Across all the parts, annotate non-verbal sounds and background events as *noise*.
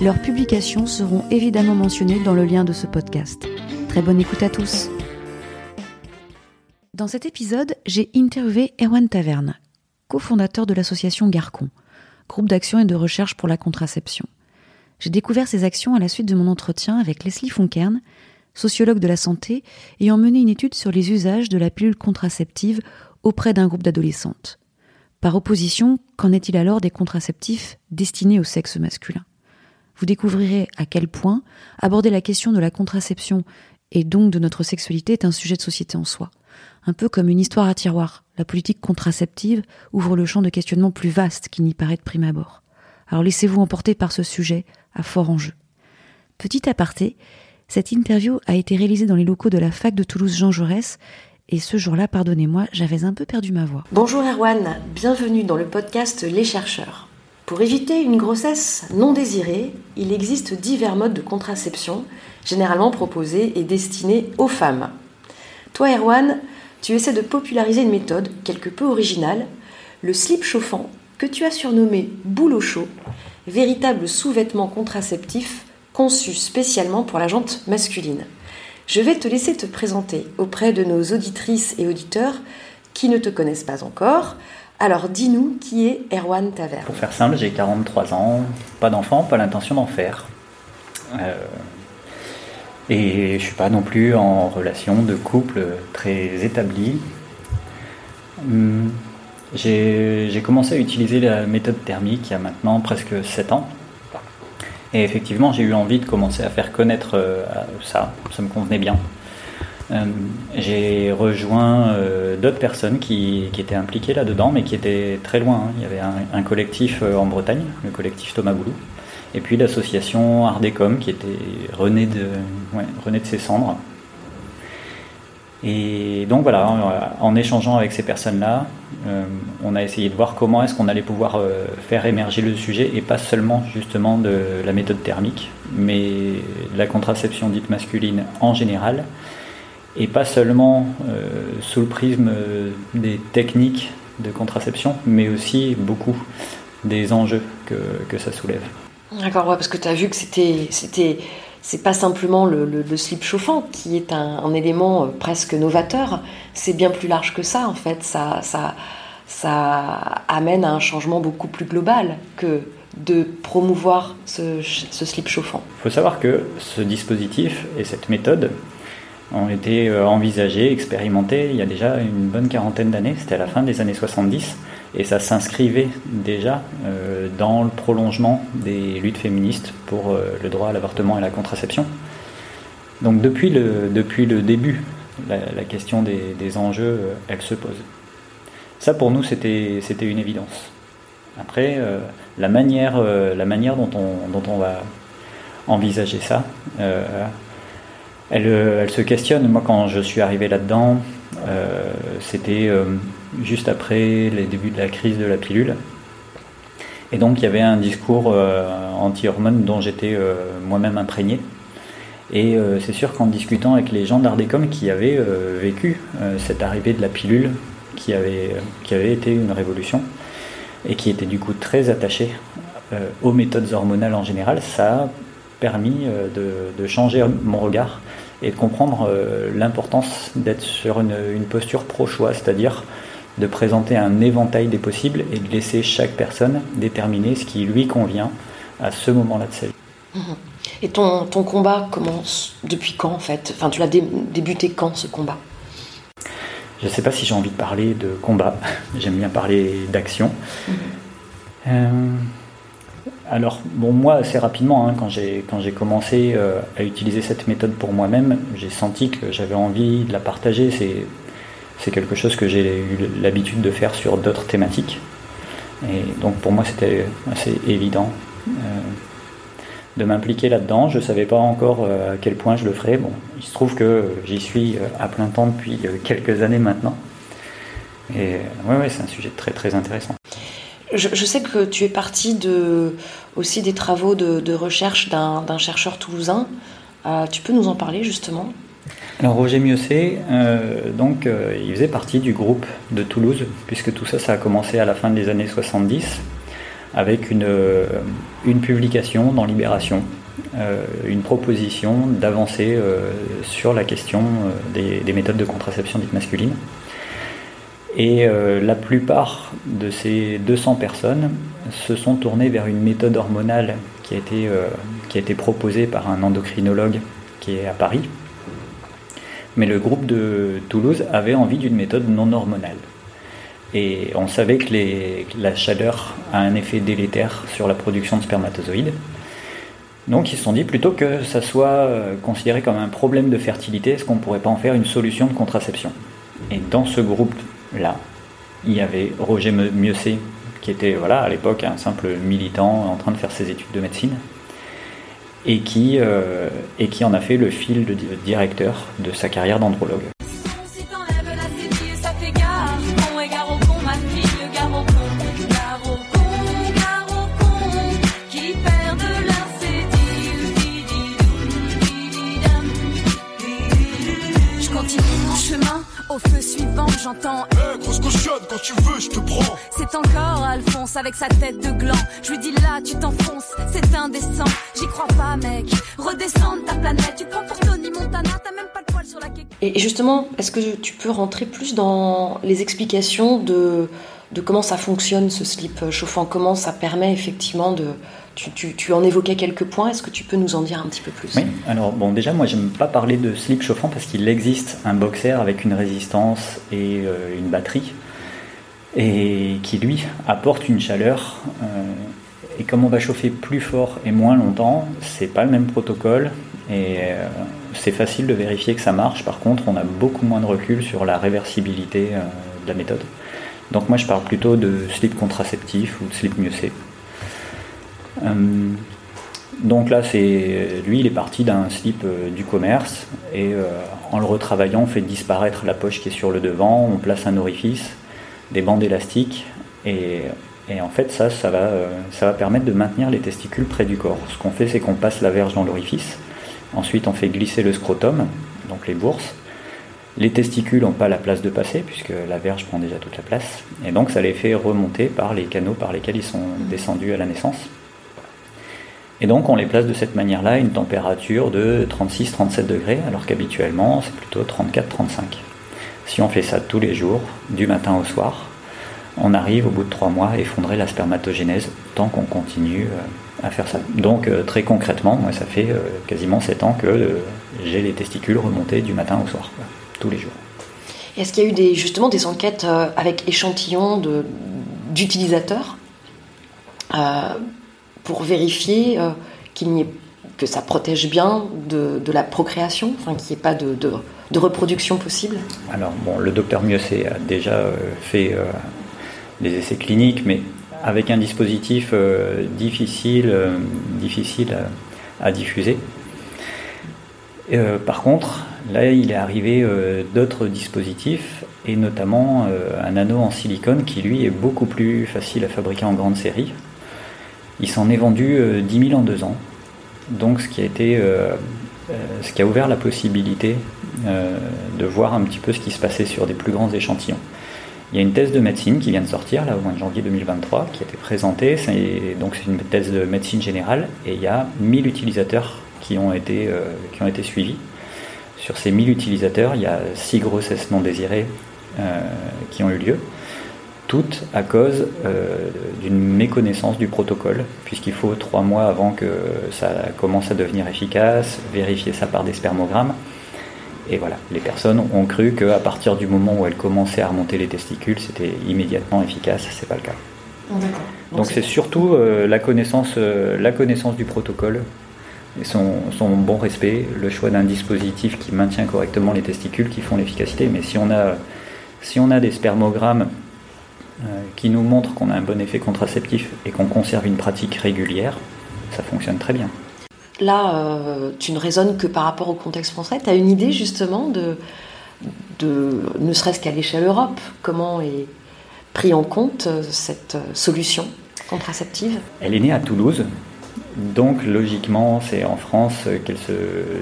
leurs publications seront évidemment mentionnées dans le lien de ce podcast. Très bonne écoute à tous. Dans cet épisode, j'ai interviewé Erwan Taverne, cofondateur de l'association Garcon, groupe d'action et de recherche pour la contraception. J'ai découvert ces actions à la suite de mon entretien avec Leslie Fonkern, sociologue de la santé, ayant mené une étude sur les usages de la pilule contraceptive auprès d'un groupe d'adolescentes. Par opposition, qu'en est-il alors des contraceptifs destinés au sexe masculin? Vous découvrirez à quel point aborder la question de la contraception et donc de notre sexualité est un sujet de société en soi. Un peu comme une histoire à tiroir, la politique contraceptive ouvre le champ de questionnement plus vaste qu'il n'y paraît de prime abord. Alors laissez-vous emporter par ce sujet à fort enjeu. Petit aparté, cette interview a été réalisée dans les locaux de la fac de Toulouse Jean Jaurès et ce jour-là, pardonnez-moi, j'avais un peu perdu ma voix. Bonjour Erwan, bienvenue dans le podcast Les chercheurs. Pour éviter une grossesse non désirée, il existe divers modes de contraception, généralement proposés et destinés aux femmes. Toi Erwan, tu essaies de populariser une méthode quelque peu originale, le slip chauffant, que tu as surnommé boule au chaud, véritable sous-vêtement contraceptif conçu spécialement pour la jante masculine. Je vais te laisser te présenter auprès de nos auditrices et auditeurs qui ne te connaissent pas encore. Alors dis-nous qui est Erwan Taver? Pour faire simple, j'ai 43 ans, pas d'enfant, pas l'intention d'en faire. Euh, et je ne suis pas non plus en relation de couple très établie. Hum, j'ai commencé à utiliser la méthode thermique il y a maintenant presque 7 ans. Et effectivement, j'ai eu envie de commencer à faire connaître euh, ça, ça me convenait bien. Euh, j'ai rejoint euh, d'autres personnes qui, étaient impliquées là-dedans, mais qui étaient très loin. Hein. Il y avait un, collectif en Bretagne, le collectif Thomas Boulou, et puis l'association Ardecom, qui était René de, de ses cendres, et donc voilà, en échangeant avec ces personnes-là, euh, on a essayé de voir comment est-ce qu'on allait pouvoir euh, faire émerger le sujet et pas seulement justement de la méthode thermique, mais la contraception dite masculine en général, et pas seulement euh, sous le prisme des techniques de contraception, mais aussi beaucoup des enjeux que, que ça soulève. D'accord, ouais, parce que tu as vu que c'était c'est pas simplement le, slip chauffant qui est un, élément euh, presque novateur, c'est bien plus large que ça en fait. Ça, ça, ça amène à un changement beaucoup plus global que de promouvoir ce, slip chauffant. Il faut savoir que ce dispositif et cette méthode ont été euh, envisagés, expérimentés il y a déjà une bonne quarantaine d'années, c'était à la fin des années 70 et ça s'inscrivait déjà euh, dans le prolongement des luttes féministes pour euh, le droit à l'avortement et la contraception. Donc depuis le, depuis le début, la, question des, enjeux, elle se pose. Ça pour nous, c'était une évidence. Après, la, manière, la manière dont on, dont on va envisager ça, elle, elle, se questionne. Moi, quand je suis arrivé là-dedans, c'était juste après les débuts de la crise de la pilule. Et donc il y avait un discours euh, anti-hormones dont j'étais euh, moi-même imprégné. Et euh, c'est sûr qu'en discutant avec les gens d'Ardecom qui avaient vécu cette arrivée de la pilule, qui avait, qui avait été une révolution, et qui étaient du coup très attachés aux méthodes hormonales en général, ça a permis de, changer mon regard et de comprendre l'importance d'être sur une, une posture pro-choix, c'est-à-dire de présenter un éventail des possibles et de laisser chaque personne déterminer ce qui lui convient à ce moment-là de sa vie. Mhm. Et ton, ton combat commence depuis quand en fait? Enfin, tu l'as débuté quand ce combat? Je ne sais pas si j'ai envie de parler de combat. *laughs* J'aime bien parler d'action. Mhm. Euh, alors, bon, moi, assez rapidement, hein, quand j'ai commencé euh, à utiliser cette méthode pour moi-même, j'ai senti que j'avais envie de la partager. C'est quelque chose que j'ai eu l'habitude de faire sur d'autres thématiques. Et donc pour moi c'était assez évident. Euh, de m'impliquer là-dedans. Je ne savais pas encore euh, à quel point je le ferais. Bon, il se trouve que j'y suis euh, à plein temps depuis euh, quelques années maintenant. Et ouais, ouais c'est un sujet très très intéressant. Je, sais que tu es parti de, aussi des travaux de, recherche d'un chercheur toulousain. tu peux nous en parler justement? Alors Roger Mieuxet, donc il faisait partie du groupe de Toulouse, puisque tout ça, ça a commencé à la fin des années 70 avec une, euh, une publication dans Libération, euh, une proposition d'avancer euh, sur la question des, méthodes de contraception dites masculines. Et la plupart de ces 200 personnes se sont tournées vers une méthode hormonale qui a été, qui a été proposée par un endocrinologue qui est à Paris. Mais le groupe de Toulouse avait envie d'une méthode non hormonale. Et on savait que la chaleur a un effet délétère sur la production de spermatozoïdes. Donc ils se sont dit plutôt que ça soit euh, considéré comme un problème de fertilité, est-ce qu'on ne pourrait pas en faire une solution de contraception? Et dans ce groupe-là, il y avait Roger Mieuxet, qui était voilà, à l'époque un simple militant en train de faire ses études de médecine, et qui, euh, et qui en a fait le fil de directeur de sa carrière d'andrologue. j'entends. Eh, grosse quand tu veux, je te prends. C'est encore Alphonse avec sa tête de gland. Je lui dis là, tu t'enfonces, c'est indécent. J'y crois pas, mec. Redescends de ta planète, tu te prends pour Tony Montana, t'as même pas le poil sur la queue. Et justement, est-ce que tu peux rentrer plus dans les explications de, de comment ça fonctionne ce slip chauffant? Comment ça permet effectivement de tu, en évoquais quelques points, est-ce que tu peux nous en dire un petit peu plus? Oui, alors bon, déjà, moi, j'aime pas parler de slip chauffant parce qu'il existe un boxer avec une résistance et euh, une batterie, et qui lui apporte une chaleur. Euh, et comme on va chauffer plus fort et moins longtemps, c'est pas le même protocole, et euh, c'est facile de vérifier que ça marche. Par contre, on a beaucoup moins de recul sur la réversibilité de la méthode. Donc moi, je parle plutôt de slip contraceptif ou de slip mieux euh, donc là, c'est lui, il est parti d'un slip euh, du commerce et euh, en le retravaillant, on fait disparaître la poche qui est sur le devant, on place un orifice, des bandes élastiques et, en fait, ça, ça va, ça va permettre de maintenir les testicules près du corps. Ce qu'on fait, c'est qu'on passe la verge dans l'orifice. Ensuite, on fait glisser le scrotum, donc les bourses. Les testicules n'ont pas la place de passer puisque la verge prend déjà toute la place. Et donc, ça les fait remonter par les canaux par lesquels ils sont descendus à la naissance. Et donc on les place de cette manière-là à une température de 36-37 degrés, alors qu'habituellement c'est plutôt 34-35. Si on fait ça tous les jours, du matin au soir, on arrive au bout de 3 mois à effondrer la spermatogénèse tant qu'on continue euh, à faire ça. Donc euh, très concrètement, moi ça fait euh, quasiment 7 ans que j'ai les testicules remontés du matin au soir, tous les jours. Est-ce qu'il y a eu des, justement des enquêtes avec échantillons d'utilisateurs pour vérifier que ça protège bien de, la procréation, qu'il n'y ait pas de, reproduction possible Alors, bon, le docteur Mieuxet a déjà euh, fait euh, des essais cliniques, mais avec un dispositif difficile, difficile à, diffuser. par contre, là, il est arrivé d'autres dispositifs, et notamment un anneau en silicone qui, lui, est beaucoup plus facile à fabriquer en grande série. Il s'en est vendu 10 euh, 000 en deux ans. Donc ce qui a été, euh, euh, ce qui a ouvert la possibilité de voir un petit peu ce qui se passait sur des plus grands échantillons. Il y a une thèse de médecine qui vient de sortir là au mois de janvier 2023 qui a été présentée. C'est, donc c'est une thèse de médecine générale et il y a 1000 utilisateurs qui ont été, qui ont été suivis. Sur ces 1000 utilisateurs, il y a 6 grossesses non désirées qui ont eu lieu toutes à cause euh, d'une méconnaissance du protocole, puisqu'il faut trois mois avant que ça commence à devenir efficace, vérifier ça par des spermogrammes. Et voilà, les personnes ont cru qu'à partir du moment où elles commençaient à remonter les testicules, c'était immédiatement efficace. C'est pas le cas. Donc c'est surtout euh, la, connaissance, euh, la connaissance du protocole et son, son bon respect, le choix d'un dispositif qui maintient correctement les testicules qui font l'efficacité. Mais si on a, si on a des spermogrammes qui nous montre qu'on a un bon effet contraceptif et qu'on conserve une pratique régulière, ça fonctionne très bien. là, tu ne raisonnes que par rapport au contexte français. Tu as une idée justement de, de ne serait-ce qu'à l'échelle Europe, comment est pris en compte cette solution contraceptive? Elle est née à Toulouse, donc logiquement c'est en France qu'elle se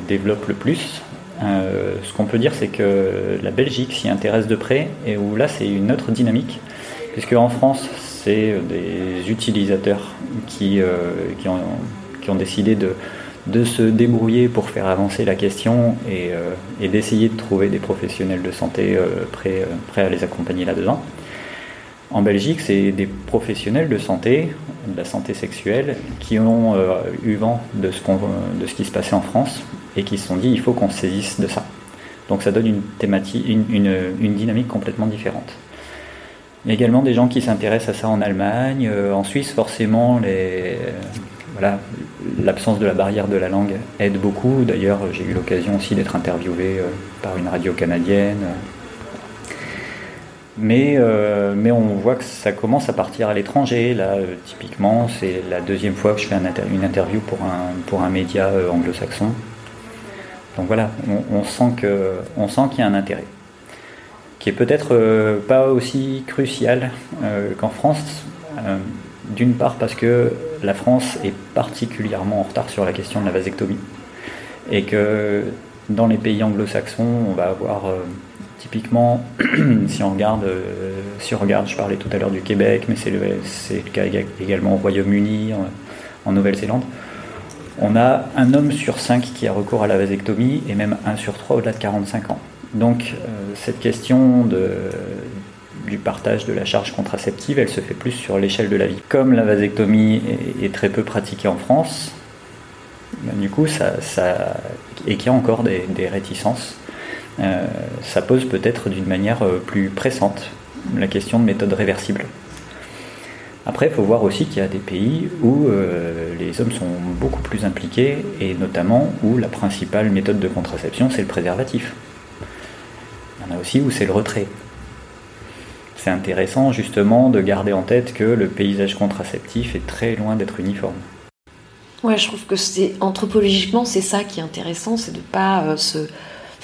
développe le plus. Euh, ce qu'on peut dire c'est que la Belgique s'y intéresse de près et où là c'est une autre dynamique, puisque en France c'est des utilisateurs qui, euh, ont, décidé de, se débrouiller pour faire avancer la question et, euh, d'essayer de trouver des professionnels de santé prêts, à les accompagner là-dedans. En Belgique, c'est des professionnels de santé, de la santé sexuelle, qui ont euh, eu vent de ce, qui se passait en France et qui se sont dit il faut qu'on se saisisse de ça. Donc ça donne une, dynamique complètement différente. Il y a également des gens qui s'intéressent à ça en Allemagne. Euh, en Suisse, forcément, voilà, l'absence de la barrière de la langue aide beaucoup. D'ailleurs, j'ai eu l'occasion aussi d'être interviewé euh, par une radio canadienne mais, euh, mais on voit que ça commence à partir à l'étranger. Là, typiquement, c'est la deuxième fois que je fais une interview pour un, pour un média anglo-saxon. Donc voilà, on, sent qu'il y a un intérêt, qui est peut-être pas aussi crucial qu'en France. D'une part parce que la France est particulièrement en retard sur la question de la vasectomie, et que dans les pays anglo-saxons, on va avoir Typiquement, *clears throat* si on regarde, euh, si on regarde, je parlais tout à l'heure du Québec, mais c'est le, cas également au Royaume-Uni, en, Nouvelle-Zélande, on a un homme sur cinq qui a recours à la vasectomie et même un sur trois au-delà de 45 ans. Donc euh, cette question du partage de la charge contraceptive, elle se fait plus sur l'échelle de la vie. Comme la vasectomie est, très peu pratiquée en France, ben, du coup, et qu'il y a encore des, réticences, euh, ça pose peut-être d'une manière euh, plus pressante la question de méthode réversible. Après, il faut voir aussi qu'il y a des pays où les hommes sont beaucoup plus impliqués et notamment où la principale méthode de contraception, c'est le préservatif. Il en a aussi où c'est le retrait. C'est intéressant justement de garder en tête que le paysage contraceptif est très loin d'être uniforme. Ouais, je trouve que c'est anthropologiquement, c'est ça qui est intéressant, c'est de pas se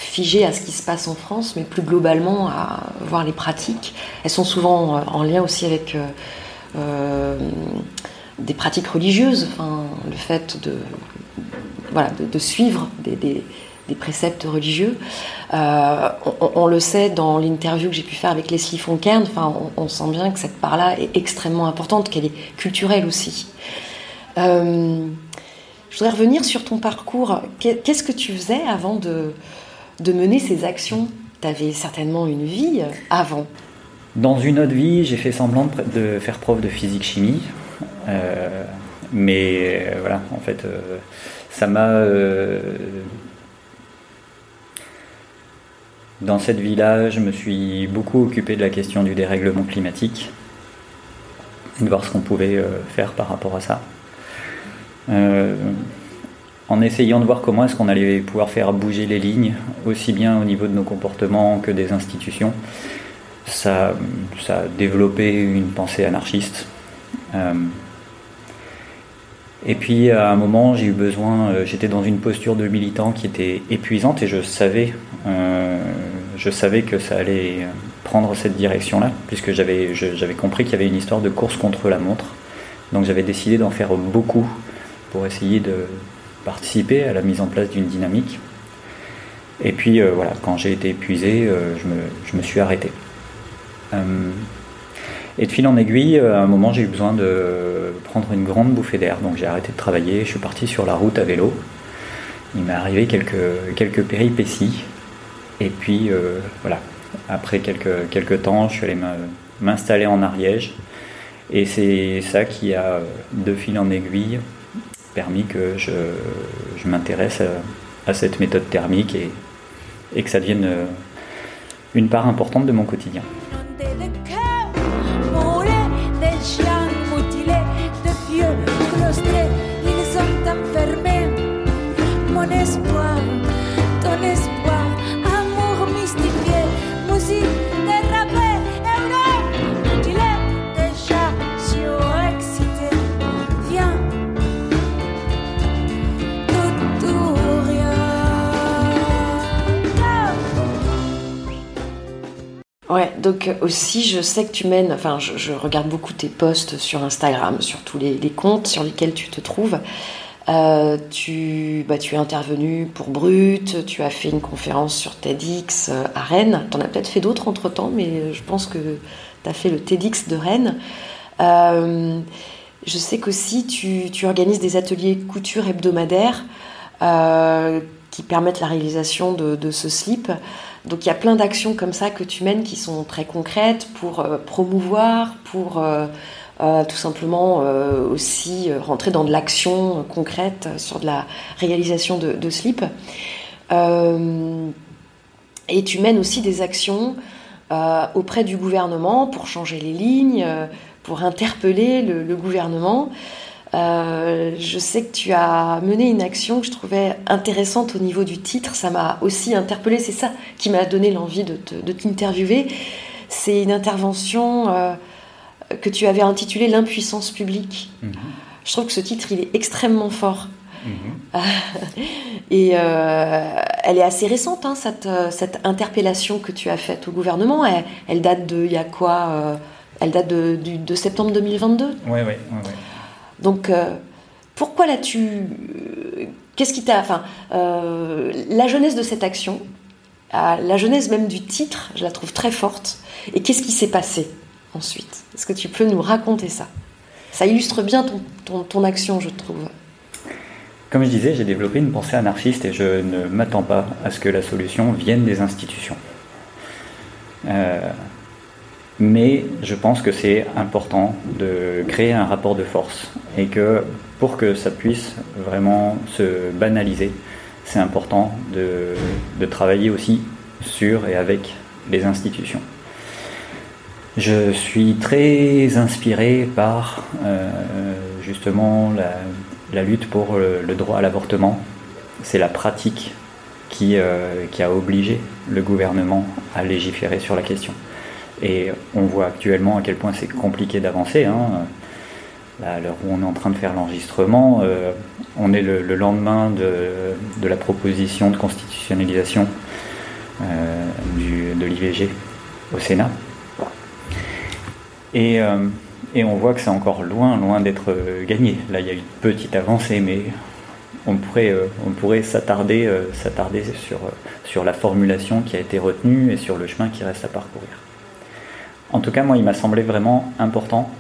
figé à ce qui se passe en France, mais plus globalement à voir les pratiques. Elles sont souvent euh, en lien aussi avec euh, euh, des pratiques religieuses, enfin, le fait de, voilà, de, suivre des, préceptes religieux. on, le sait dans l'interview que j'ai pu faire avec Leslie Fonkern, enfin, on, sent bien que cette part-là est extrêmement importante, qu'elle est culturelle aussi. je voudrais revenir sur ton parcours. Qu'est-ce que tu faisais avant de, mener ces actions? Tu avais certainement une vie avant. Dans une autre vie, j'ai fait semblant de, faire preuve de physique-chimie. Euh, mais euh, voilà, en fait, euh, ça m'a. Dans cette vie-là, je me suis beaucoup occupé de la question du dérèglement climatique, de voir ce qu'on pouvait faire par rapport à ça en essayant de voir comment est-ce qu'on allait pouvoir faire bouger les lignes, aussi bien au niveau de nos comportements que des institutions. Ça, ça a développé une pensée anarchiste. Euh, et puis à un moment, j'ai eu besoin, euh, j'étais dans une posture de militant qui était épuisante et je savais, euh, je savais que ça allait prendre cette direction-là, puisque j'avais, compris qu'il y avait une histoire de course contre la montre. Donc j'avais décidé d'en faire beaucoup pour essayer de, participer à la mise en place d'une dynamique. Et puis euh, voilà, quand j'ai été épuisé, euh, je, me, je, me, suis arrêté. Euh, et de fil en aiguille, à un moment, j'ai eu besoin de prendre une grande bouffée d'air. Donc j'ai arrêté de travailler, je suis parti sur la route à vélo. Il m'est arrivé quelques, quelques péripéties. Et puis voilà, après quelques, quelques temps, je suis allé m'installer en Ariège. Et c'est ça qui a, de fil en aiguille, permis que je, je m'intéresse à, cette méthode thermique et, et que ça devienne euh, une part importante de mon quotidien. Ouais, donc aussi, je sais que tu mènes, enfin, je, regarde beaucoup tes posts sur Instagram, sur tous les, comptes sur lesquels tu te trouves. Euh, tu, bah, tu es intervenu pour Brut, tu as fait une conférence sur TEDx euh, à Rennes. Tu en as peut-être fait d'autres entre temps, mais je pense que tu as fait le TEDx de Rennes. Euh, je sais qu'aussi tu, tu, organises des ateliers couture hebdomadaires qui permettent la réalisation de ce slip. Donc il y a plein d'actions comme ça que tu mènes qui sont très concrètes pour euh, promouvoir, pour euh, euh, tout simplement aussi rentrer dans de l'action concrète sur de la réalisation de, de slip. et tu mènes aussi des actions auprès du gouvernement pour changer les lignes, pour interpeller le gouvernement. Euh, je sais que tu as mené une action que je trouvais intéressante au niveau du titre. Ça m'a aussi interpellée. C'est ça qui m'a donné l'envie de, t'interviewer. C'est une intervention euh, que tu avais intitulée L'impuissance publique. Mhm. Je trouve que ce titre, il est extrêmement fort. Mhm. *laughs* Et euh, elle est assez récente, hein, cette, cette, interpellation que tu as faite au gouvernement. Elle, date de, il y a quoi Elle date de, de, septembre 2022 Oui, oui, oui. Donc, euh, pourquoi l'as-tu. Euh, qu'est-ce qui t'a. Enfin, euh, la jeunesse de cette action, la jeunesse même du titre, je la trouve très forte. Et qu'est-ce qui s'est passé ensuite? Est-ce que tu peux nous raconter ça? Ça illustre bien ton, action, je trouve. Comme je disais, j'ai développé une pensée anarchiste et je ne m'attends pas à ce que la solution vienne des institutions. Mais je pense que c'est important de créer un rapport de force et que pour que ça puisse vraiment se banaliser, c'est important de, travailler aussi sur et avec les institutions. Je suis très inspiré par euh, justement la, lutte pour le, droit à l'avortement. C'est la pratique euh, qui a obligé le gouvernement à légiférer sur la question. Et on voit actuellement à quel point c'est compliqué d'avancer. Hein. À l'heure où on est en train de faire l'enregistrement, euh, on est le, lendemain de, la proposition de constitutionnalisation euh, de l'IVG au Sénat. Euh, et, on voit que c'est encore loin, loin d'être gagné. Là, il y a une petite avancée, mais on pourrait, s'attarder, sur la formulation qui a été retenue et sur le chemin qui reste à parcourir. En tout cas, moi, il m'a semblé vraiment important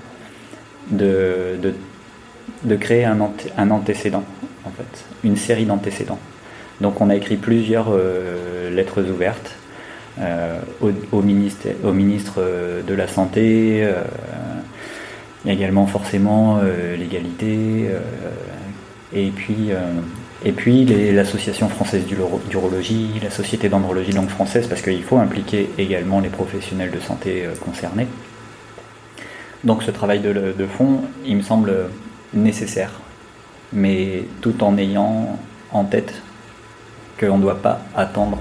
de, créer un, antécédent, en fait, une série d'antécédents. Donc, on a écrit plusieurs euh, lettres ouvertes euh, au, ministre, ministre, de la Santé. Euh, également forcément l'égalité. et puis et puis l'Association française d'urologie, la Société d'andrologie langue française, parce qu'il faut impliquer également les professionnels de santé euh, concernés. Donc ce travail de, fond, il me semble nécessaire, mais tout en ayant en tête qu'on ne doit pas attendre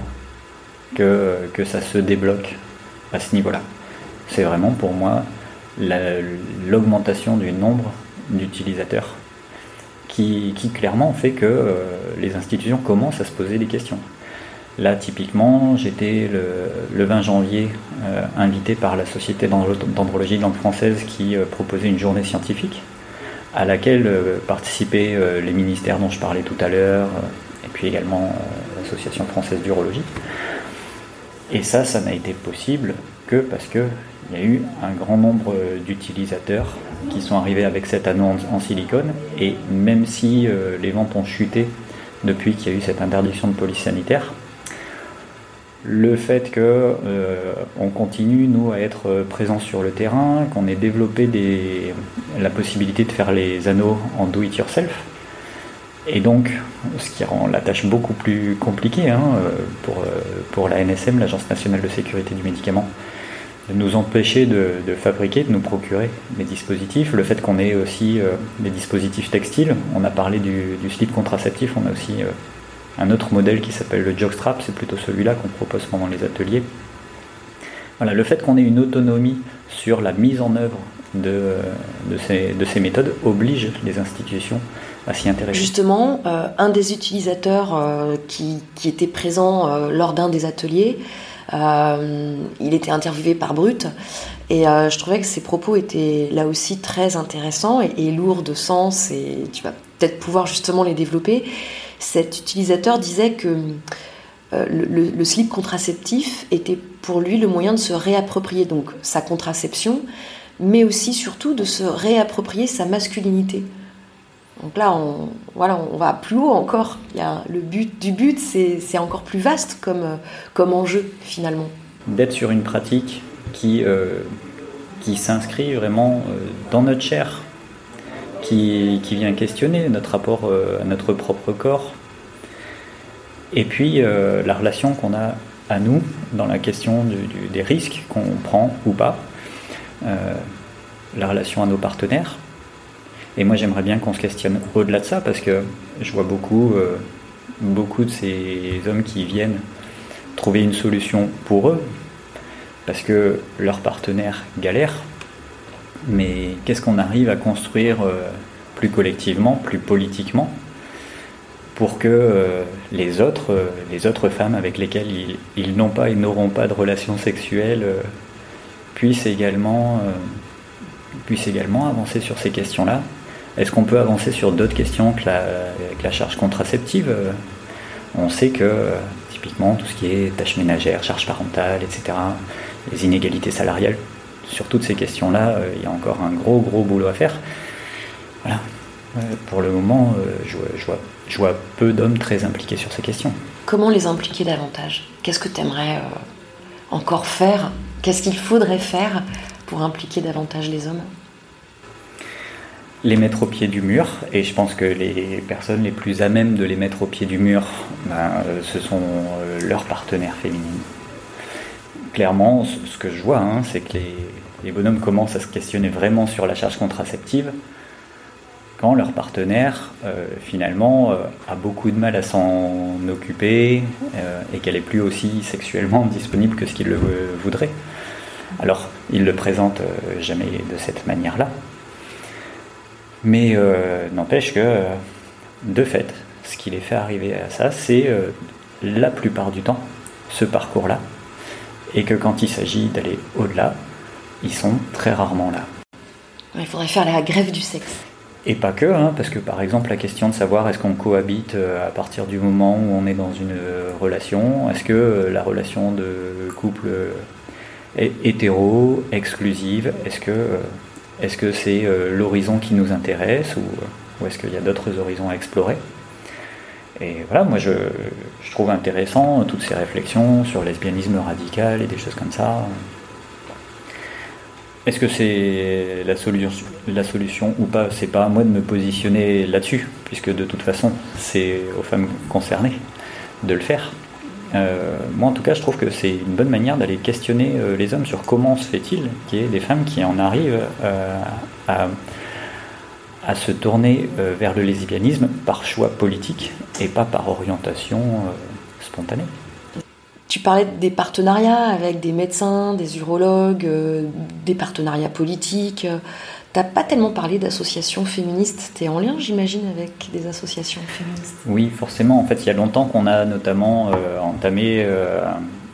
que, que ça se débloque à ce niveau-là. C'est vraiment pour moi l'augmentation du nombre d'utilisateurs qui, clairement fait que euh, les institutions commencent à se poser des questions. Là, typiquement, j'étais le, 20 janvier euh, invité par la Société d'andrologie de langue française qui euh, proposait une journée scientifique à laquelle participaient les ministères dont je parlais tout à l'heure et puis également l'Association française d'urologie. Et ça, ça n'a été possible que parce qu'il y a eu un grand nombre d'utilisateurs qui sont arrivés avec cet anneau en, silicone. Et même si euh, les ventes ont chuté depuis qu'il y a eu cette interdiction de police sanitaire, le fait que euh, on continue nous à être euh, présents sur le terrain, qu'on ait développé la possibilité de faire les anneaux en do it yourself, et donc ce qui rend la tâche beaucoup plus compliquée hein, pour, pour la NSM, l'Agence nationale de sécurité du médicament, nous empêcher de, fabriquer, de nous procurer des dispositifs. Le fait qu'on ait aussi euh, des dispositifs textiles, on a parlé du, slip contraceptif, on a aussi euh, un autre modèle qui s'appelle le jockstrap, c'est plutôt celui-là qu'on propose pendant les ateliers. Voilà, le fait qu'on ait une autonomie sur la mise en œuvre de, ces, méthodes oblige les institutions à s'y intéresser. Justement, euh, un des utilisateurs qui, qui, était présent lors d'un des ateliers il était interviewé par Brut et je trouvais que ses propos étaient là aussi très intéressants et, lourds de sens et tu vas peut-être pouvoir justement les développer. Cet utilisateur disait que le, le, slip contraceptif était pour lui le moyen de se réapproprier donc sa contraception, mais aussi surtout de se réapproprier sa masculinité. Donc là, on, voilà, on va plus haut encore. Le but du but, c'est encore plus vaste comme, comme enjeu finalement. D'être sur une pratique qui, euh, qui s'inscrit vraiment euh, dans notre chair, qui, qui, vient questionner notre rapport euh, à notre propre corps, et puis la relation qu'on a à nous dans la question des risques qu'on prend ou pas, la relation à nos partenaires et moi, j'aimerais bien qu'on se questionne au-delà de ça, parce que je vois beaucoup, euh, beaucoup de ces hommes qui viennent trouver une solution pour eux, parce que leur partenaire galère. Mais qu'est-ce qu'on arrive à construire euh, plus collectivement, plus politiquement, pour que euh, les, autres, les autres femmes avec lesquelles ils, n'ont pas et n'auront pas de relations sexuelles puissent également, puissent également avancer sur ces questions-là? Est-ce qu'on peut avancer sur d'autres questions que la, charge contraceptive On sait que typiquement tout ce qui est tâches ménagères, charge parentale, etc., les inégalités salariales, sur toutes ces questions-là, euh, il y a encore un gros gros boulot à faire. Voilà. Euh, pour le moment, euh, je, vois, peu d'hommes très impliqués sur ces questions. Comment les impliquer davantage? Qu'est-ce que tu aimerais encore faire? Qu'est-ce qu'il faudrait faire pour impliquer davantage les hommes? Les mettre au pied du mur, et je pense que les personnes les plus à même de les mettre au pied du mur, ben, euh, ce sont euh, leurs partenaires féminines. Clairement, ce que je vois, hein, c'est que les, bonhommes commencent à se questionner vraiment sur la charge contraceptive quand leur partenaire, euh, finalement, a beaucoup de mal à s'en occuper et qu'elle est plus aussi sexuellement disponible que ce qu'il le voudrait. Alors, il le présente jamais de cette manière-là, mais euh, n'empêche que, de fait, ce qui les fait arriver à ça, c'est euh, la plupart du temps ce parcours-là. Et que quand il s'agit d'aller au-delà, ils sont très rarement là. Il faudrait faire la grève du sexe. Et pas que, hein, parce que par exemple la question de savoir est-ce qu'on cohabite euh, à partir du moment où on est dans une relation, est-ce que la relation de couple est hétéro, exclusive, est-ce que est-ce que c'est euh, l'horizon qui nous intéresse ou, est-ce qu'il y a d'autres horizons à explorer? Et voilà, moi je, trouve intéressant toutes ces réflexions sur lesbianisme radical et des choses comme ça. Est-ce que c'est la la solution ou pas? C'est pas à moi de me positionner là-dessus, puisque de toute façon, c'est aux femmes concernées de le faire. Euh, moi, en tout cas, je trouve que c'est une bonne manière d'aller questionner euh, les hommes sur comment se fait-il qu'il y ait des femmes qui en arrivent euh, à, à, se tourner vers le lesbianisme par choix politique et pas par orientation spontanée. Tu parlais des partenariats avec des médecins, des urologues, des partenariats politiques. T'as pas tellement parlé d'associations féministes. Tu es en lien, j'imagine, avec des associations féministes Oui, forcément. En fait, il y a longtemps qu'on a notamment euh, entamé euh,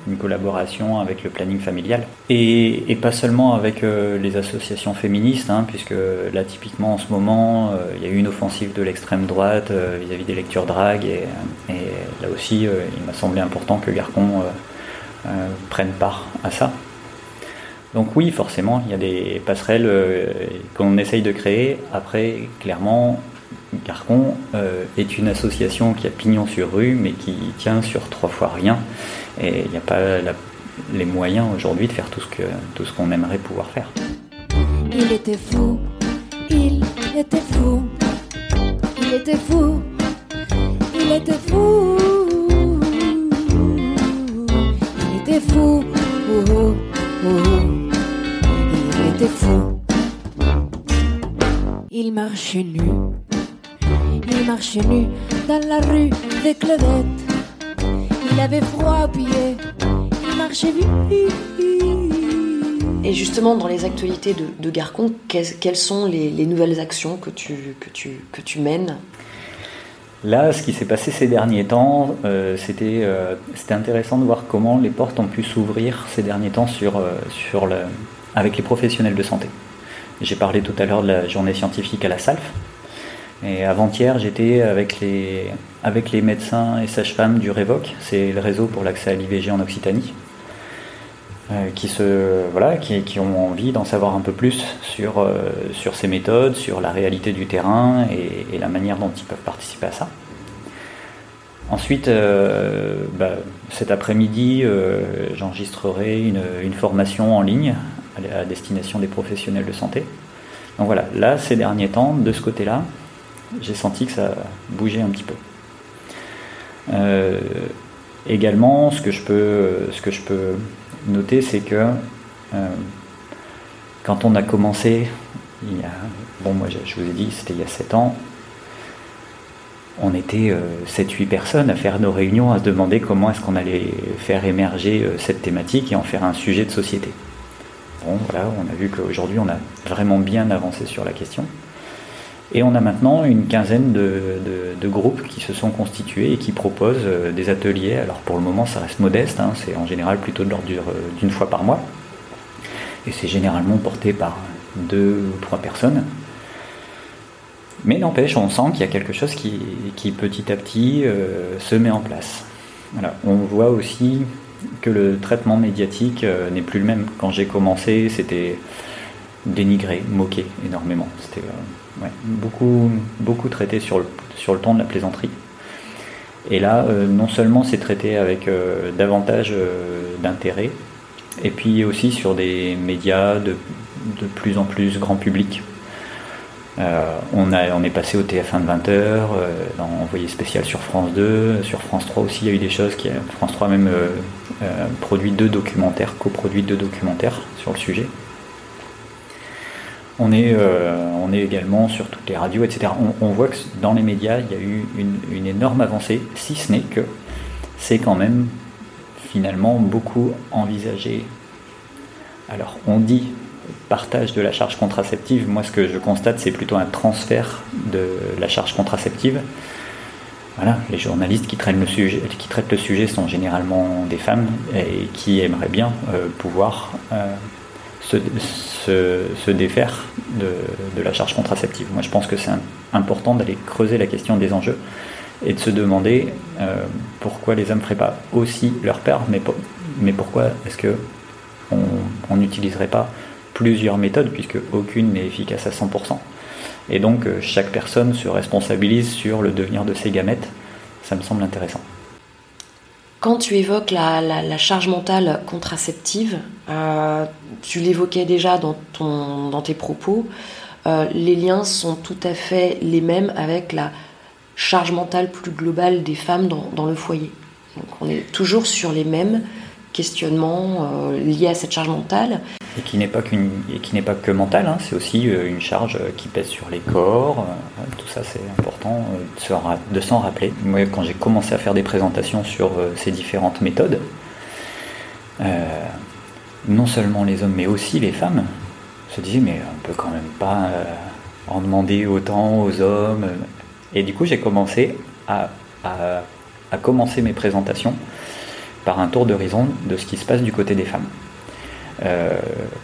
une collaboration avec le planning familial. Et, pas seulement avec euh, les associations féministes, hein, puisque là, typiquement, en ce moment, il y a eu une offensive de l'extrême droite vis-à-vis des lectures drag. Et, et là aussi, il m'a semblé important que Garcon prenne part à ça. Donc oui, forcément, il y a des passerelles euh, qu'on essaye de créer. Après, clairement, Carcon euh, est une association qui a pignon sur rue, mais qui tient sur trois fois rien. Et il n'y a pas les moyens aujourd'hui de faire tout ce qu'on aimerait pouvoir faire. Il était fou, il était fou, il était fou, il était fou, il était fou. Oh, oh, oh était fou. Il marchait nu, il marchait nu dans la rue des Clodettes. Il avait froid aux pieds, il marchait vite. Et justement, dans les actualités de, de Garcon, quelles, sont les, nouvelles actions que tu, que tu, que tu mènes? Là, ce qui s'est passé ces derniers temps, c'était intéressant de voir comment les portes ont pu s'ouvrir ces derniers temps sur, sur le, avec les professionnels de santé. J'ai parlé tout à l'heure de la journée scientifique à la SALF. Et avant-hier, j'étais avec les, avec les médecins et sages-femmes du REVOC, c'est le réseau pour l'accès à l'IVG en Occitanie, euh, qui, se, voilà, qui, qui ont envie d'en savoir un peu plus sur, euh, sur ces méthodes, sur la réalité du terrain et, la manière dont ils peuvent participer à ça. Ensuite, euh, bah, cet après-midi, j'enregistrerai une, une, formation en ligne à destination des professionnels de santé. Donc voilà, là, ces derniers temps, de ce côté-là, j'ai senti que ça bougeait un petit peu. Euh, également, ce que je peux, ce que je peux noter, c'est que euh, quand on a commencé, il y a, bon, moi je vous ai dit, c'était il y a 7 ans, on était 7-8 euh, personnes à faire nos réunions, à se demander comment est-ce qu'on allait faire émerger cette thématique et en faire un sujet de société. On a vu qu'aujourd'hui on a vraiment bien avancé sur la question. Et on a maintenant une quinzaine de, groupes qui se sont constitués et qui proposent euh, des ateliers. Alors pour le moment, ça reste modeste, hein, c'est en général plutôt de l'ordre euh, d'une fois par mois. Et c'est généralement porté par deux ou trois personnes. Mais n'empêche, on sent qu'il y a quelque chose qui, petit à petit euh, se met en place. On voit aussi que le traitement médiatique n'est plus le même. Quand j'ai commencé, c'était dénigré, moqué énormément. C'était beaucoup, beaucoup traité sur le, sur le ton de la plaisanterie. Et là, euh, non seulement c'est traité avec euh, davantage euh, d'intérêt, et puis aussi sur des médias de, de plus en plus grand public. on, a, on est passé au TF1 de 20h, dans Envoyé spécial sur France 2, sur France 3 aussi il y a eu des choses, qui, France 3 même produit deux documentaires, coproduit deux documentaires sur le sujet. On est, euh, on est également sur toutes les radios, etc. On, voit que dans les médias, il y a eu une, énorme avancée, si ce n'est que c'est quand même finalement beaucoup envisagé. Alors, on dit partage de la charge contraceptive. Moi, ce que je constate, c'est plutôt un transfert de la charge contraceptive. Voilà, les journalistes qui traitent le sujet, sont généralement des femmes et qui aimeraient bien euh, pouvoir euh, se, défaire de, la charge contraceptive. Moi, je pense que c'est important d'aller creuser la question des enjeux et de se demander euh, pourquoi les hommes ne feraient pas aussi leur père, mais, mais pourquoi est-ce que on n'utiliserait pas plusieurs méthodes, puisque aucune n'est efficace à 100%. Et donc, euh, chaque personne se responsabilise sur le devenir de ses gamètes. Ça me semble intéressant. Quand tu évoques la, charge mentale contraceptive, euh, tu l'évoquais déjà dans, tes propos, euh, les liens sont tout à fait les mêmes avec la charge mentale plus globale des femmes dans, le foyer. Donc on est toujours sur les mêmes questionnements liés à cette charge mentale. Et qui n'est pas, qu'une, qui n'est pas que mentale, hein. c'est aussi euh, une charge qui pèse sur les corps. Euh, tout ça, c'est important de, s'en rappeler. Moi, quand j'ai commencé à faire des présentations sur ces différentes méthodes, non seulement les hommes, mais aussi les femmes se disaient, mais on peut quand même pas en demander autant aux hommes. Et du coup, j'ai commencé à, à commencer mes présentations par un tour d'horizon de ce qui se passe du côté des femmes. Euh,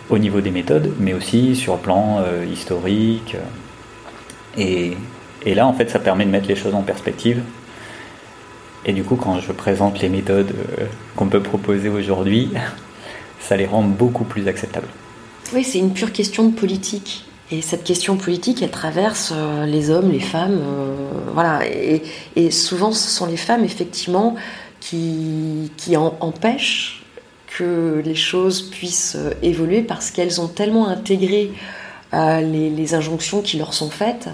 au niveau des méthodes, mais aussi sur le plan euh, historique. Et, là, en fait, ça permet de mettre les choses en perspective. Et du coup, quand je présente les méthodes euh, qu'on peut proposer aujourd'hui, *laughs* ça les rend beaucoup plus acceptables. Oui, c'est une pure question de politique. Et cette question politique, elle traverse les hommes, les femmes, voilà. Et, et, souvent, ce sont les femmes, effectivement, qui, qui empêchent que les choses puissent euh, évoluer parce qu'elles ont tellement intégré euh, les, injonctions qui leur sont faites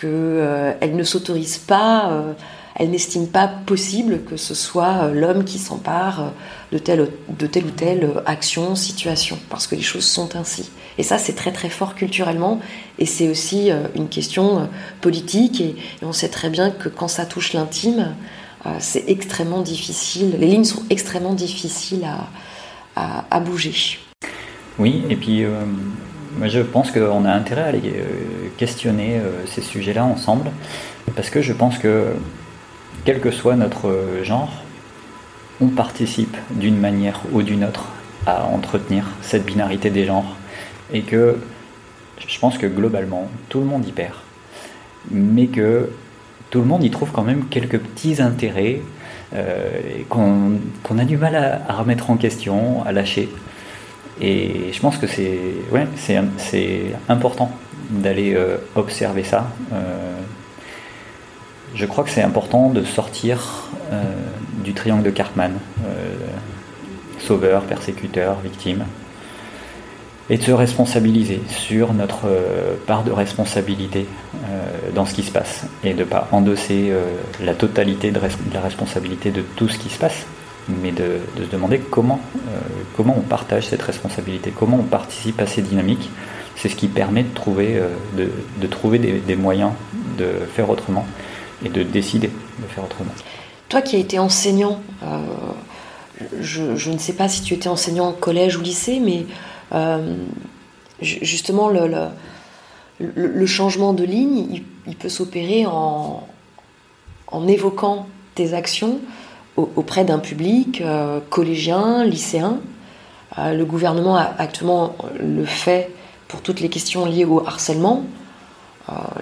qu'elles euh, ne s'autorisent pas, elles n'estiment pas possible que ce soit l'homme qui s'empare de telle, de telle ou telle action, situation, parce que les choses sont ainsi. Et ça, c'est très très fort culturellement, et c'est aussi une question politique, et on sait très bien que quand ça touche l'intime, c'est extrêmement difficile, les lignes sont extrêmement difficiles à, bouger. Oui, et puis euh, moi, je pense qu'on a intérêt à aller questionner ces sujets-là ensemble, parce que je pense que, quel que soit notre genre, on participe d'une manière ou d'une autre à entretenir cette binarité des genres, et que je pense que globalement, tout le monde y perd, mais que tout le monde y trouve quand même quelques petits intérêts euh, qu'on a du mal à, remettre en question, à lâcher. Et je pense que c'est important d'aller euh, observer ça. Euh, je crois que c'est important de sortir du triangle de Cartman, sauveur, persécuteur, victime et de se responsabiliser sur notre euh, part de responsabilité euh, dans ce qui se passe et de ne pas endosser euh, la totalité de, la responsabilité de tout ce qui se passe, mais de, se demander comment, comment on partage cette responsabilité, comment on participe à ces dynamiques. C'est ce qui permet de trouver, de, trouver des, moyens de faire autrement et de décider de faire autrement. Toi qui as été enseignant, je, je, ne sais pas si tu étais enseignant au collège ou lycée, mais justement, le, le, changement de ligne, il, peut s'opérer en, en, évoquant tes actions auprès d'un public euh, collégien, lycéen. Euh, le gouvernement actuellement le fait pour toutes les questions liées au harcèlement.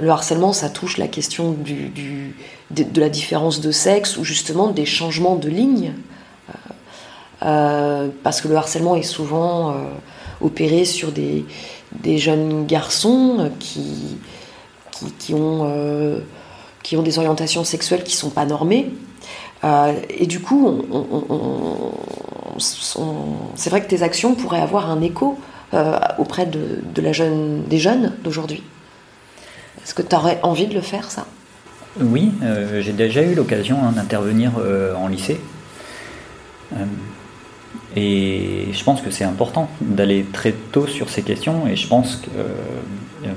le harcèlement, ça touche la question du, de, la différence de sexe ou justement des changements de ligne. parce que le harcèlement est souvent opérer sur des, des jeunes garçons qui, qui, ont, euh, qui ont des orientations sexuelles qui ne sont pas normées. Euh, et du coup, c'est vrai que tes actions pourraient avoir un écho euh, auprès de, de, la jeune, des jeunes d'aujourd'hui. Est-ce que tu aurais envie de le faire, ça? Oui, j'ai déjà eu l'occasion hein, d'intervenir en lycée. Et je pense que c'est important d'aller très tôt sur ces questions. Et je pense que euh,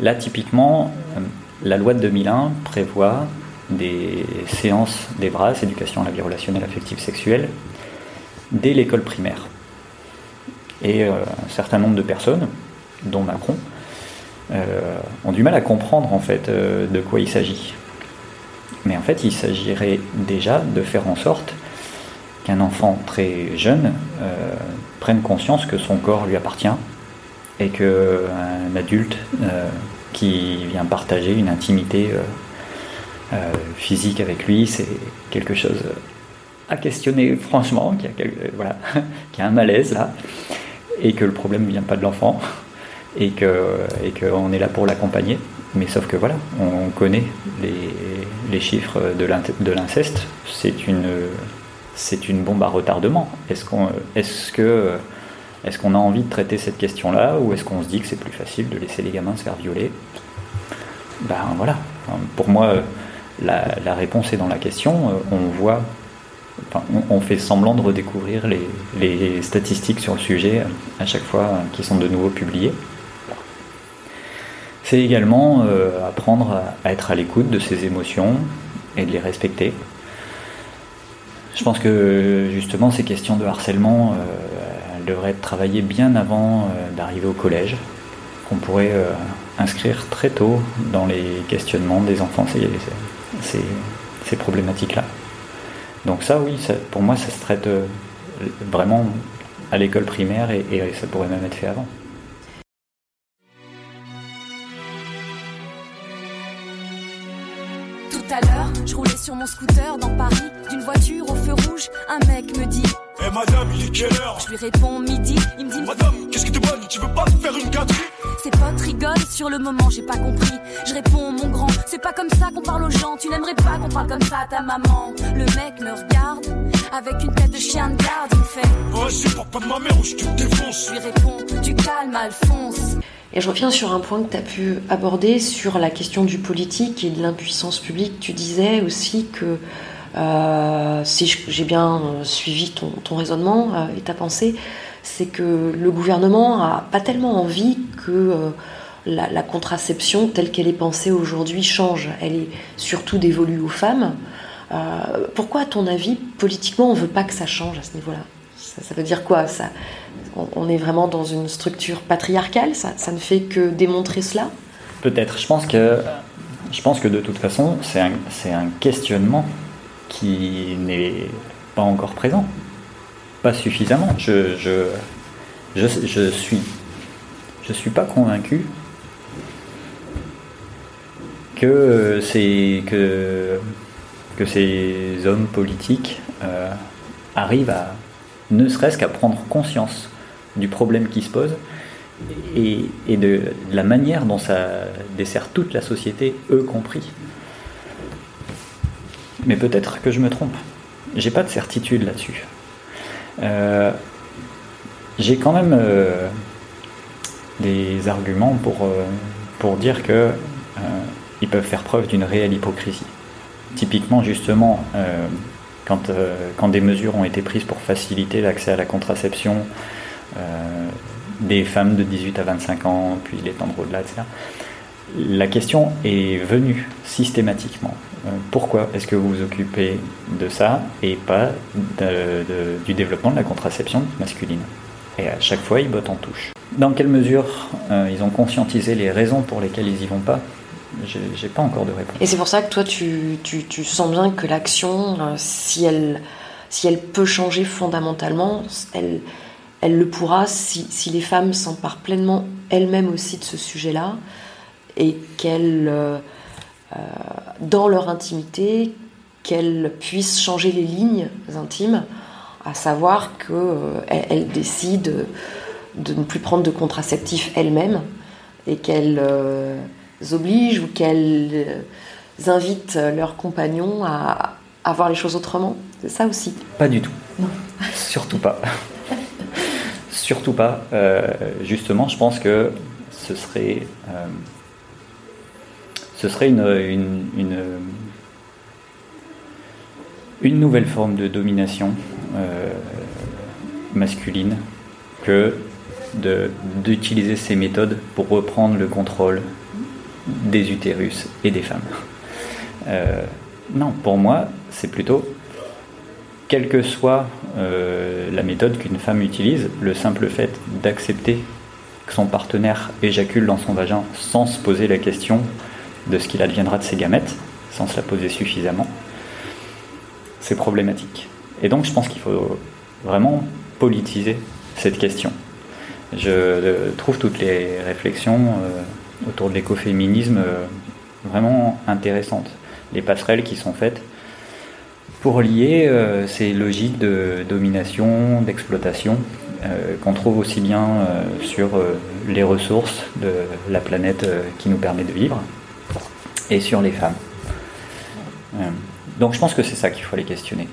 là, typiquement, euh, la loi de 2001 prévoit des séances des bras, éducation à la vie relationnelle, affective, sexuelle, dès l'école primaire. Et euh, un certain nombre de personnes, dont Macron, ont du mal à comprendre en fait de quoi il s'agit. Mais en fait, il s'agirait déjà de faire en sorte qu'un enfant très jeune euh, prenne conscience que son corps lui appartient et qu'un adulte euh, qui vient partager une intimité euh, physique avec lui, c'est quelque chose à questionner franchement, qu'il y, a voilà, *laughs* a un malaise là, et que le problème ne vient pas de l'enfant, et qu'on et est là pour l'accompagner. Mais sauf que voilà, on connaît les, les chiffres de l'inceste, c'est une c'est une bombe à retardement. Est-ce qu'on est que est qu'on a envie de traiter cette question-là ou est-ce qu'on se dit que c'est plus facile de laisser les gamins se faire violer? Ben voilà. Pour moi, la, réponse est dans la question. On voit, on, fait semblant de redécouvrir les, statistiques sur le sujet à chaque fois qui sont de nouveau publiées. C'est également euh, apprendre à être à l'écoute de ses émotions et de les respecter. Je pense que justement ces questions de harcèlement, euh, devraient être travaillées bien avant euh, d'arriver au collège, qu'on pourrait euh, inscrire très tôt dans les questionnements des enfants, ces, ces, problématiques-là. Donc ça, oui, pour moi, ça se traite vraiment à l'école primaire et ça pourrait même être fait avant. Sur mon scooter dans Paris, d'une voiture au feu rouge, un mec me dit Eh madame, il est quelle heure Je lui réponds midi, il me dit Madame, qu'est-ce qui te bonne Tu veux pas te faire une gâterie Ses potes rigolent, sur le moment j'ai pas compris. Je réponds mon grand, c'est pas comme ça qu'on parle aux gens, tu n'aimerais pas qu'on parle comme ça à ta maman. Le mec me regarde, avec une tête de chien de garde, il me fait Oh, c'est pas de ma mère ou je te défonce Je lui réponds, tu calmes Alphonse. Et je reviens sur un point que tu as pu aborder sur la question du politique et de l'impuissance publique. Tu disais aussi que, euh, si j'ai bien suivi ton, raisonnement euh, et ta pensée, c'est que le gouvernement n'a pas tellement envie que euh, la, contraception telle qu'elle est pensée aujourd'hui change. Elle est surtout dévolue aux femmes. pourquoi, à ton avis, politiquement, on ne veut pas que ça change à ce niveau-là? Ça, veut dire quoi? On, est vraiment dans une structure patriarcale, ça, ça ne fait que démontrer cela? Peut-être. Je pense que, je pense que de toute façon, c'est un, un questionnement qui n'est pas encore présent. Pas suffisamment. Je, je, je, je suis, pas convaincu que, c'est, que, ces hommes politiques euh, arrivent à, ne serait-ce qu'à prendre conscience du problème qui se pose et, de, de, la manière dont ça dessert toute la société, eux compris. Mais peut-être que je me trompe. J'ai pas de certitude là-dessus. Euh, j'ai quand même euh, des arguments pour, euh, pour dire que ils peuvent faire preuve d'une réelle hypocrisie. Typiquement, justement, quand, quand des mesures ont été prises pour faciliter l'accès à la contraception des femmes de 18 à 25 ans, puis les tendre au-delà, etc., la question est venue systématiquement. Euh, pourquoi est-ce que vous vous occupez de ça et pas du développement de la contraception masculine? Et à chaque fois, ils bottent en touche. Dans quelle mesure euh, ils ont conscientisé les raisons pour lesquelles ils y vont pas? J'ai pas encore de réponse. Et c'est pour ça que toi, tu, sens bien que l'action, euh, si, elle, peut changer fondamentalement, elle, le pourra si, les femmes s'emparent pleinement elles-mêmes aussi de ce sujet-là et qu'elles dans leur intimité, qu'elles puissent changer les lignes intimes, à savoir qu'elles euh, décident de ne plus prendre de contraceptif elles-mêmes et qu'elles euh, obligent ou qu'elles invitent leurs compagnons à, à, voir les choses autrement. C'est ça aussi Pas du tout. Non. *laughs* Surtout pas. Surtout pas. justement, je pense que ce serait ce serait une, nouvelle forme de domination euh, masculine que d'utiliser ces méthodes pour reprendre le contrôle des utérus et des femmes. Euh, non, pour moi, c'est plutôt, quelle que soit euh, la méthode qu'une femme utilise, le simple fait d'accepter que son partenaire éjacule dans son vagin sans se poser la question de ce qu'il adviendra de ces gamètes, sans se la poser suffisamment, c'est problématique. Et donc je pense qu'il faut vraiment politiser cette question. Je euh, trouve toutes les réflexions euh, autour de l'écoféminisme euh, vraiment intéressantes. Les passerelles qui sont faites pour lier ces logiques de domination, d'exploitation, qu'on trouve aussi bien sur les ressources de la planète qui nous permet de vivre, et sur les femmes. Euh, donc je pense que c'est ça qu'il faut les questionner.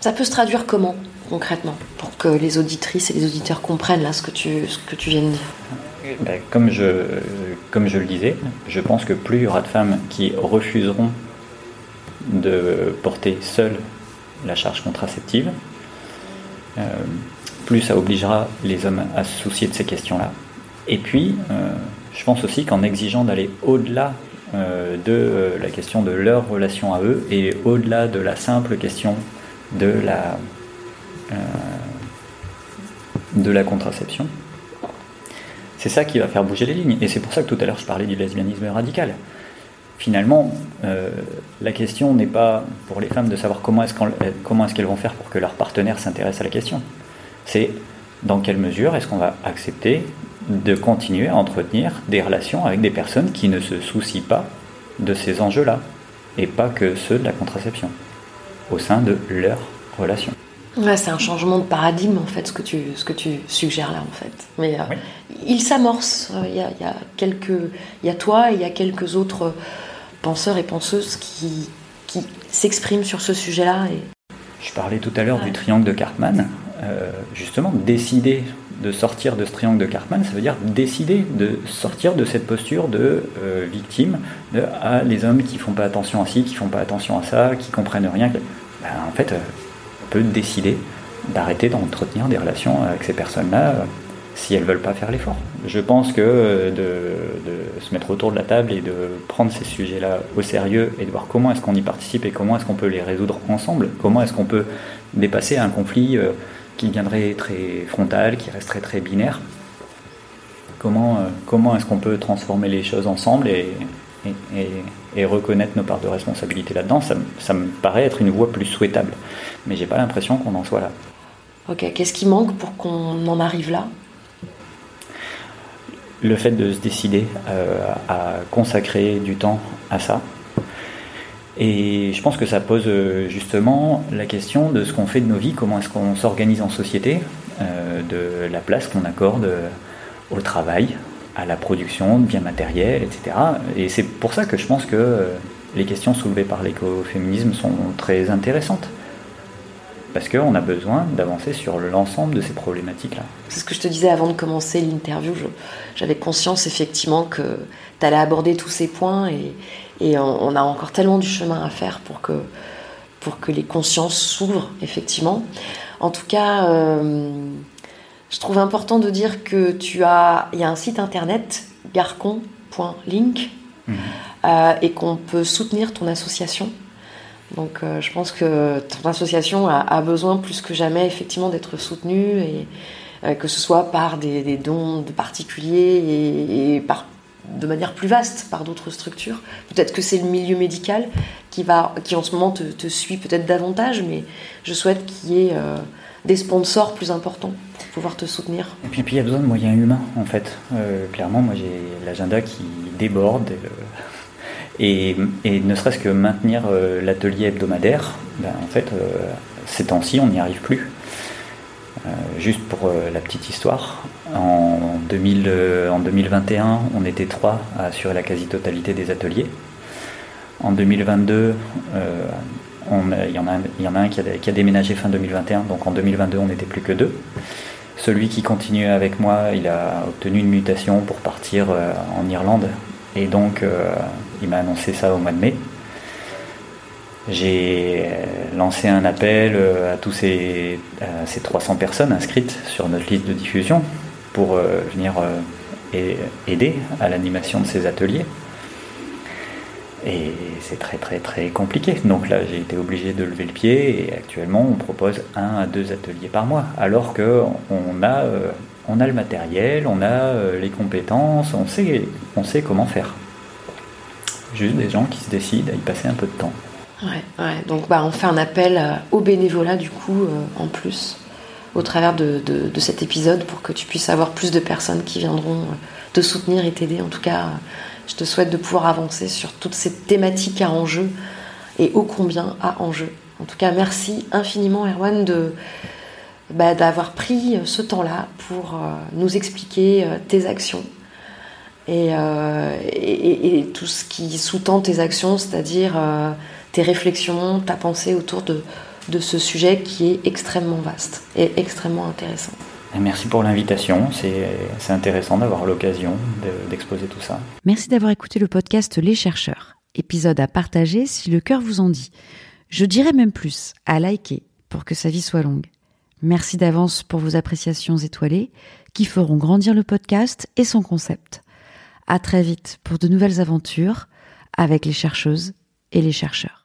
Ça peut se traduire comment concrètement pour que les auditrices et les auditeurs comprennent là ce que tu, ce que tu viens de dire? Ben, comme, je, comme je le disais, je pense que plus il y aura de femmes qui refuseront de porter seules la charge contraceptive, euh, plus ça obligera les hommes à se soucier de ces questions-là. Et puis, euh, je pense aussi qu'en exigeant d'aller au-delà de euh, la question de leur relation à eux et au-delà de la simple question de la, euh, de la contraception. C'est ça qui va faire bouger les lignes. Et c'est pour ça que tout à l'heure je parlais du lesbianisme radical. Finalement, la question n'est pas pour les femmes de savoir comment est-ce qu'elles vont faire pour que leur partenaire s'intéresse à la question. C'est dans quelle mesure est-ce qu'on va accepter de continuer à entretenir des relations avec des personnes qui ne se soucient pas de ces enjeux-là, et pas que ceux de la contraception, au sein de leur relation. c'est un changement de paradigme en fait, ce que tu, ce que tu suggères là en fait. Mais euh, il s'amorce. Il y, a, il y, a quelques, il y a toi et il y a quelques autres penseurs et penseuses qui, qui s'expriment sur ce sujet-là. Et... Je parlais tout à l'heure du triangle de Cartman. Euh, justement, décider de sortir de ce triangle de Cartman, ça veut dire décider de sortir de cette posture de euh, victime, de ah, les hommes qui font pas attention à ci, qui font pas attention à ça, qui comprennent rien. Ben, en fait, euh, on peut décider d'arrêter d'entretenir des relations avec ces personnes-là euh, si elles veulent pas faire l'effort. Je pense que de, se mettre autour de la table et de prendre ces sujets-là au sérieux et de voir comment est-ce qu'on y participe et comment est-ce qu'on peut les résoudre ensemble, comment est-ce qu'on peut dépasser un conflit qui deviendrait très frontal, qui resterait très binaire. Comment, comment est-ce qu'on peut transformer les choses ensemble et, et, reconnaître nos parts de responsabilité là-dedans? Ça, ça, me paraît être une voie plus souhaitable. Mais j'ai pas l'impression qu'on en soit là. Ok, qu'est-ce qui manque pour qu'on en arrive là? Le fait de se décider à consacrer du temps à ça, et je pense que ça pose euh, justement la question de ce qu'on fait de nos vies, comment est-ce qu'on s'organise en société, euh, de la place qu'on accorde au travail, à la production de biens matériels, etc. Et c'est pour ça que je pense que euh, les questions soulevées par l'écoféminisme sont très intéressantes. Parce qu'on a besoin d'avancer sur l'ensemble de ces problématiques-là. C'est ce que je te disais avant de commencer l'interview. J'avais conscience effectivement que tu allais aborder tous ces points et, et on, a encore tellement du chemin à faire pour que, pour que les consciences s'ouvrent, effectivement. En tout cas, euh, je trouve important de dire que tu as, il y a un site internet, garcon.link, mhm. euh, et qu'on peut soutenir ton association. Donc euh, je pense que ton association a, besoin plus que jamais effectivement d'être soutenue et que ce soit par des, dons de particuliers et, de manière plus vaste par d'autres structures. Peut-être que c'est le milieu médical qui, va, qui en ce moment te, suit peut-être davantage, mais je souhaite qu'il y ait euh, des sponsors plus importants pour pouvoir te soutenir. Et puis, il y a besoin de moyens humains, en fait. Euh, clairement, moi j'ai l'agenda qui déborde. Euh, et, ne serait-ce que maintenir l'atelier hebdomadaire, ben, en fait, ces temps-ci, on n'y arrive plus. Euh, juste pour euh, la petite histoire, en, 2000, euh, en 2021, on était trois à assurer la quasi-totalité des ateliers. En 2022, il, y en a, un qui a, déménagé fin 2021, donc en 2022, on n'était plus que deux. Celui qui continuait avec moi, il a obtenu une mutation pour partir en Irlande, et donc il m'a annoncé ça au mois de mai. J'ai euh, lancé un appel euh, à tous ces, ces, 300 personnes inscrites sur notre liste de diffusion pour euh, venir aider à l'animation de ces ateliers. Et c'est très très très compliqué. Donc là, j'ai été obligé de lever le pied et actuellement, on propose un à deux ateliers par mois. Alors qu'on a, on a le matériel, on a les compétences, on sait, on sait comment faire. Juste des gens qui se décident à y passer un peu de temps. Ouais, Donc bah, on fait un appel euh, au bénévolat du coup euh, en plus au travers de, cet épisode pour que tu puisses avoir plus de personnes qui viendront euh, te soutenir et t'aider. En tout cas, je te souhaite de pouvoir avancer sur toutes ces thématiques à enjeu et ô combien à enjeu. En tout cas, merci infiniment Erwan de bah, d'avoir pris ce temps-là pour nous expliquer tes actions et, et, tout ce qui sous-tend tes actions, c'est-à-dire tes réflexions, ta pensée autour de, de ce sujet qui est extrêmement vaste et extrêmement intéressant. Merci pour l'invitation, c'est intéressant d'avoir l'occasion d'exposer tout ça. Merci d'avoir écouté le podcast Les chercheurs, épisode à partager si le cœur vous en dit. Je dirais même plus, à liker pour que sa vie soit longue. Merci d'avance pour vos appréciations étoilées qui feront grandir le podcast et son concept. À très vite pour de nouvelles aventures avec les chercheuses et les chercheurs.